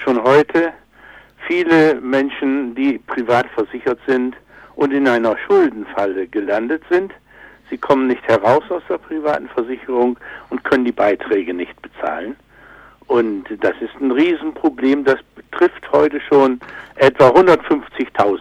schon heute viele Menschen, die privat versichert sind und in einer Schuldenfalle gelandet sind. Sie kommen nicht heraus aus der privaten Versicherung und können die Beiträge nicht bezahlen. Und das ist ein Riesenproblem. Das betrifft heute schon etwa 150.000 Privatversicherte.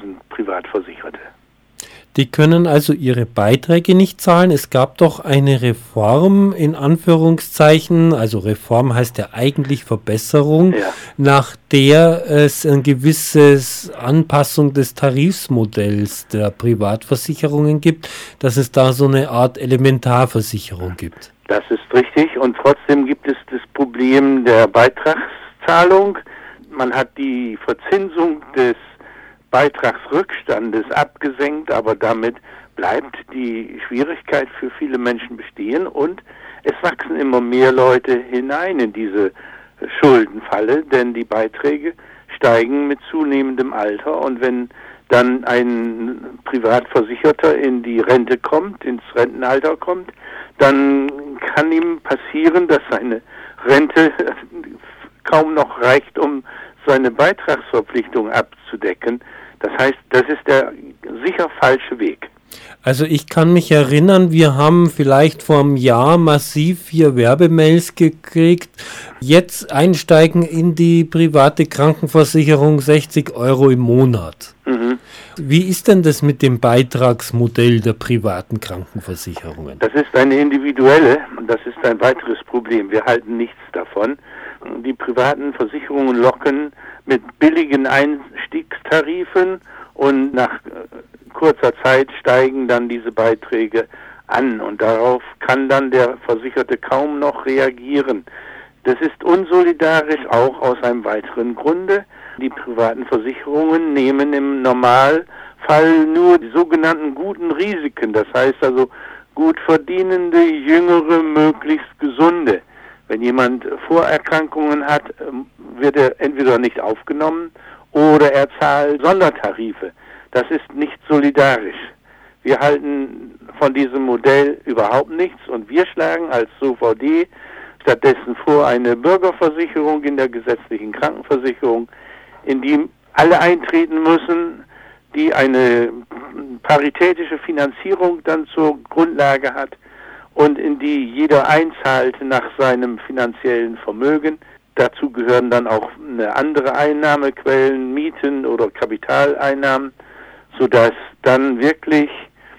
Die können also ihre Beiträge nicht zahlen. Es gab doch eine Reform in Anführungszeichen, also Reform heißt ja eigentlich Verbesserung, ja. nach der es ein gewisses Anpassung des Tarifsmodells der Privatversicherungen gibt, dass es da so eine Art Elementarversicherung gibt. Das ist richtig und trotzdem gibt es das Problem der Beitragszahlung. Man hat die Verzinsung des Beitragsrückstandes abgesenkt, aber damit bleibt die Schwierigkeit für viele Menschen bestehen und es wachsen immer mehr Leute hinein in diese Schuldenfalle, denn die Beiträge steigen mit zunehmendem Alter und wenn dann ein Privatversicherter in die Rente kommt, ins Rentenalter kommt, dann kann ihm passieren, dass seine Rente kaum noch reicht, um seine Beitragsverpflichtung abzudecken. Das heißt, das ist der sicher falsche Weg. Also ich kann mich erinnern, wir haben vielleicht vor einem Jahr massiv vier Werbemails gekriegt. Jetzt einsteigen in die private Krankenversicherung 60 Euro im Monat. Mhm. Wie ist denn das mit dem Beitragsmodell der privaten Krankenversicherungen? Das ist eine individuelle und das ist ein weiteres Problem. Wir halten nichts davon. Die privaten Versicherungen locken mit billigen Einstiegstarifen und nach äh, kurzer Zeit steigen dann diese Beiträge an und darauf kann dann der Versicherte kaum noch reagieren. Das ist unsolidarisch auch aus einem weiteren Grunde. Die privaten Versicherungen nehmen im Normalfall nur die sogenannten guten Risiken, das heißt also gut verdienende, jüngere, möglichst gesunde. Wenn jemand Vorerkrankungen hat, ähm, wird er entweder nicht aufgenommen oder er zahlt Sondertarife. Das ist nicht solidarisch. Wir halten von diesem Modell überhaupt nichts und wir schlagen als SOVD stattdessen vor eine Bürgerversicherung in der gesetzlichen Krankenversicherung, in die alle eintreten müssen, die eine paritätische Finanzierung dann zur Grundlage hat und in die jeder einzahlt nach seinem finanziellen Vermögen. Dazu gehören dann auch andere Einnahmequellen, Mieten oder Kapitaleinnahmen, sodass dann wirklich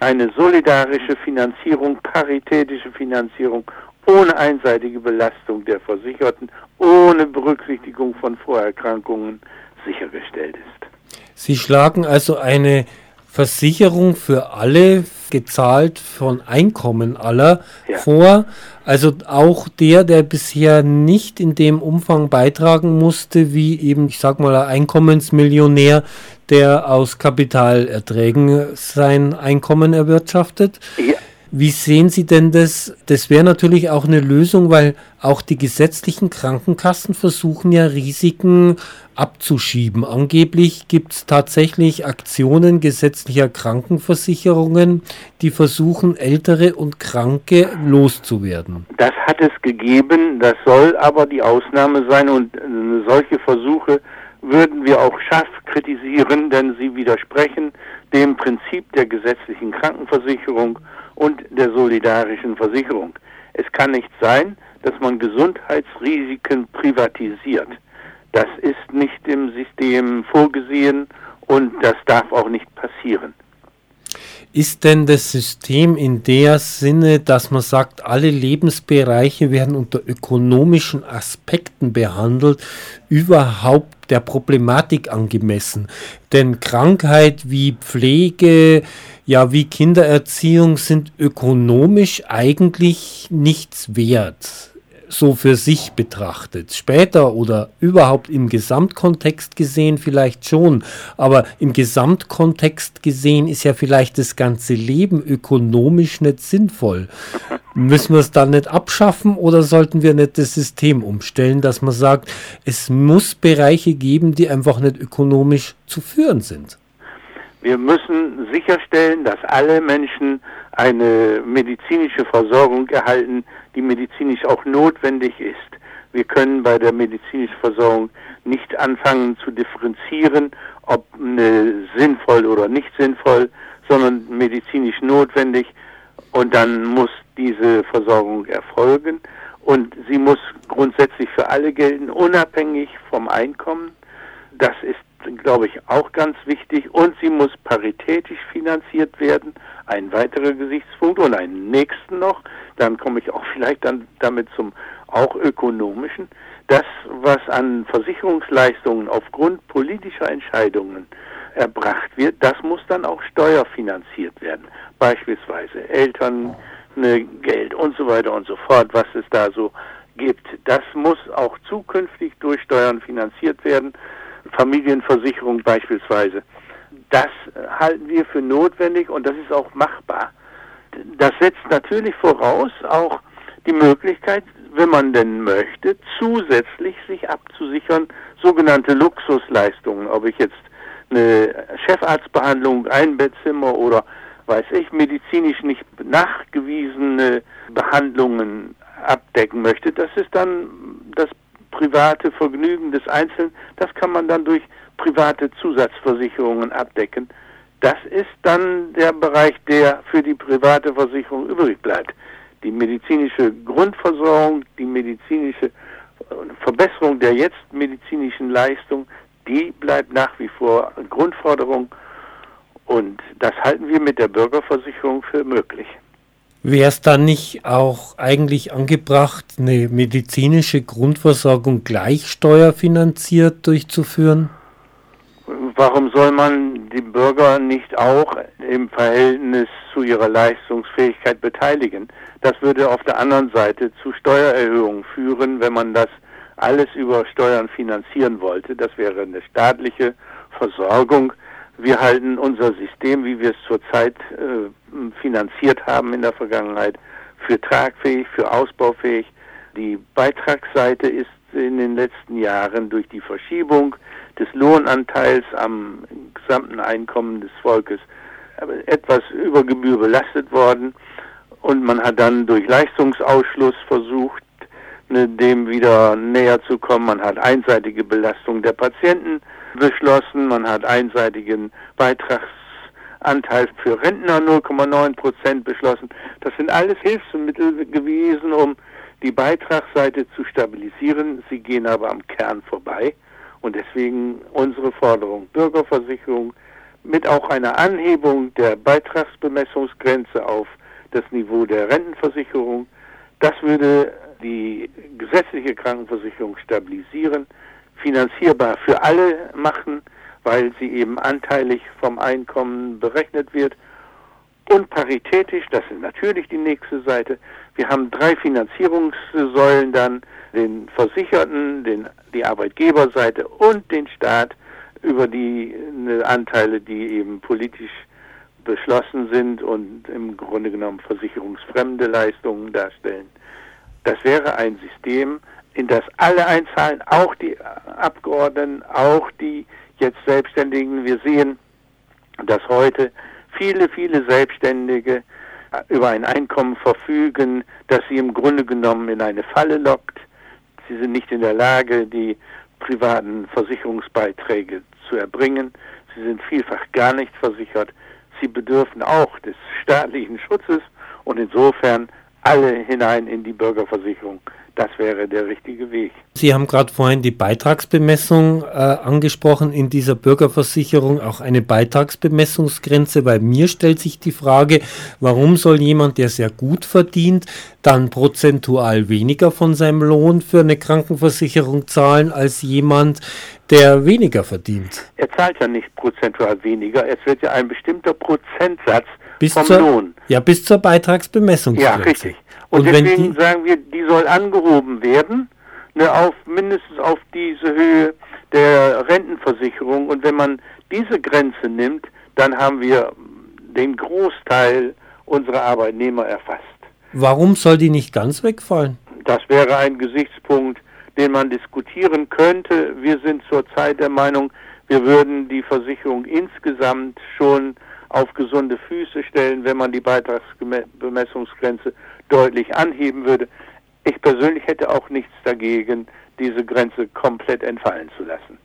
eine solidarische Finanzierung, paritätische Finanzierung ohne einseitige Belastung der Versicherten, ohne Berücksichtigung von Vorerkrankungen sichergestellt ist. Sie schlagen also eine Versicherung für alle, gezahlt von Einkommen aller ja. vor. Also auch der, der bisher nicht in dem Umfang beitragen musste, wie eben, ich sag mal, ein Einkommensmillionär, der aus Kapitalerträgen sein Einkommen erwirtschaftet. Ja. Wie sehen Sie denn das? Das wäre natürlich auch eine Lösung, weil auch die gesetzlichen Krankenkassen versuchen ja Risiken abzuschieben. Angeblich gibt es tatsächlich Aktionen gesetzlicher Krankenversicherungen, die versuchen, ältere und Kranke loszuwerden. Das hat es gegeben, das soll aber die Ausnahme sein und äh, solche Versuche würden wir auch scharf kritisieren, denn sie widersprechen dem Prinzip der gesetzlichen Krankenversicherung und der solidarischen Versicherung. Es kann nicht sein, dass man Gesundheitsrisiken privatisiert. Das ist nicht im System vorgesehen und das darf auch nicht passieren. Ist denn das System in der Sinne, dass man sagt, alle Lebensbereiche werden unter ökonomischen Aspekten behandelt, überhaupt der Problematik angemessen? Denn Krankheit wie Pflege, ja wie Kindererziehung sind ökonomisch eigentlich nichts wert so für sich betrachtet. Später oder überhaupt im Gesamtkontext gesehen vielleicht schon, aber im Gesamtkontext gesehen ist ja vielleicht das ganze Leben ökonomisch nicht sinnvoll. Müssen wir es dann nicht abschaffen oder sollten wir nicht das System umstellen, dass man sagt, es muss Bereiche geben, die einfach nicht ökonomisch zu führen sind? Wir müssen sicherstellen, dass alle Menschen eine medizinische Versorgung erhalten, die medizinisch auch notwendig ist. Wir können bei der medizinischen Versorgung nicht anfangen zu differenzieren, ob sinnvoll oder nicht sinnvoll, sondern medizinisch notwendig und dann muss diese Versorgung erfolgen und sie muss grundsätzlich für alle gelten, unabhängig vom Einkommen. Das ist, glaube ich, auch ganz wichtig und sie muss paritätisch finanziert werden. Ein weiterer Gesichtspunkt und einen nächsten noch, dann komme ich auch vielleicht dann damit zum auch ökonomischen. Das, was an Versicherungsleistungen aufgrund politischer Entscheidungen erbracht wird, das muss dann auch steuerfinanziert werden. Beispielsweise Eltern, ne, Geld und so weiter und so fort, was es da so gibt. Das muss auch zukünftig durch Steuern finanziert werden. Familienversicherung beispielsweise. Das halten wir für notwendig und das ist auch machbar. Das setzt natürlich voraus auch die Möglichkeit, wenn man denn möchte, zusätzlich sich abzusichern, sogenannte Luxusleistungen, ob ich jetzt eine Chefarztbehandlung, ein Bettzimmer oder weiß ich, medizinisch nicht nachgewiesene Behandlungen abdecken möchte, das ist dann das private Vergnügen des Einzelnen, das kann man dann durch private Zusatzversicherungen abdecken. Das ist dann der Bereich, der für die private Versicherung übrig bleibt. Die medizinische Grundversorgung, die medizinische Verbesserung der jetzt medizinischen Leistung, die bleibt nach wie vor Grundforderung und das halten wir mit der Bürgerversicherung für möglich. Wäre es dann nicht auch eigentlich angebracht, eine medizinische Grundversorgung gleich steuerfinanziert durchzuführen? Warum soll man die Bürger nicht auch im Verhältnis zu ihrer Leistungsfähigkeit beteiligen? Das würde auf der anderen Seite zu Steuererhöhungen führen, wenn man das alles über Steuern finanzieren wollte. Das wäre eine staatliche Versorgung wir halten unser System, wie wir es zurzeit äh, finanziert haben in der Vergangenheit, für tragfähig, für ausbaufähig. Die Beitragsseite ist in den letzten Jahren durch die Verschiebung des Lohnanteils am gesamten Einkommen des Volkes etwas über Gebühr belastet worden und man hat dann durch Leistungsausschluss versucht, dem wieder näher zu kommen. Man hat einseitige Belastung der Patienten beschlossen. Man hat einseitigen Beitragsanteil für Rentner 0,9 Prozent beschlossen. Das sind alles Hilfsmittel gewesen, um die Beitragsseite zu stabilisieren. Sie gehen aber am Kern vorbei. Und deswegen unsere Forderung Bürgerversicherung mit auch einer Anhebung der Beitragsbemessungsgrenze auf das Niveau der Rentenversicherung. Das würde die gesetzliche Krankenversicherung stabilisieren finanzierbar für alle machen, weil sie eben anteilig vom Einkommen berechnet wird. Und paritätisch, das ist natürlich die nächste Seite. Wir haben drei Finanzierungssäulen dann, den Versicherten, den, die Arbeitgeberseite und den Staat über die ne, Anteile, die eben politisch beschlossen sind und im Grunde genommen versicherungsfremde Leistungen darstellen. Das wäre ein System, in das alle einzahlen, auch die Abgeordneten, auch die jetzt Selbstständigen. Wir sehen, dass heute viele, viele Selbstständige über ein Einkommen verfügen, das sie im Grunde genommen in eine Falle lockt. Sie sind nicht in der Lage, die privaten Versicherungsbeiträge zu erbringen. Sie sind vielfach gar nicht versichert. Sie bedürfen auch des staatlichen Schutzes und insofern alle hinein in die Bürgerversicherung das wäre der richtige Weg. Sie haben gerade vorhin die Beitragsbemessung äh, angesprochen, in dieser Bürgerversicherung auch eine Beitragsbemessungsgrenze. Bei mir stellt sich die Frage, warum soll jemand, der sehr gut verdient, dann prozentual weniger von seinem Lohn für eine Krankenversicherung zahlen als jemand, der weniger verdient? Er zahlt ja nicht prozentual weniger, es wird ja ein bestimmter Prozentsatz bis vom zur, Lohn. Ja, bis zur Beitragsbemessungsgrenze. Ja, richtig. Und, und deswegen die, sagen wir, die soll angehoben werden, ne, auf mindestens auf diese Höhe der Rentenversicherung. Und wenn man diese Grenze nimmt, dann haben wir den Großteil unserer Arbeitnehmer erfasst. Warum soll die nicht ganz wegfallen? Das wäre ein Gesichtspunkt, den man diskutieren könnte. Wir sind zurzeit der Meinung, wir würden die Versicherung insgesamt schon auf gesunde Füße stellen, wenn man die Beitragsbemessungsgrenze deutlich anheben würde. Ich persönlich hätte auch nichts dagegen, diese Grenze komplett entfallen zu lassen.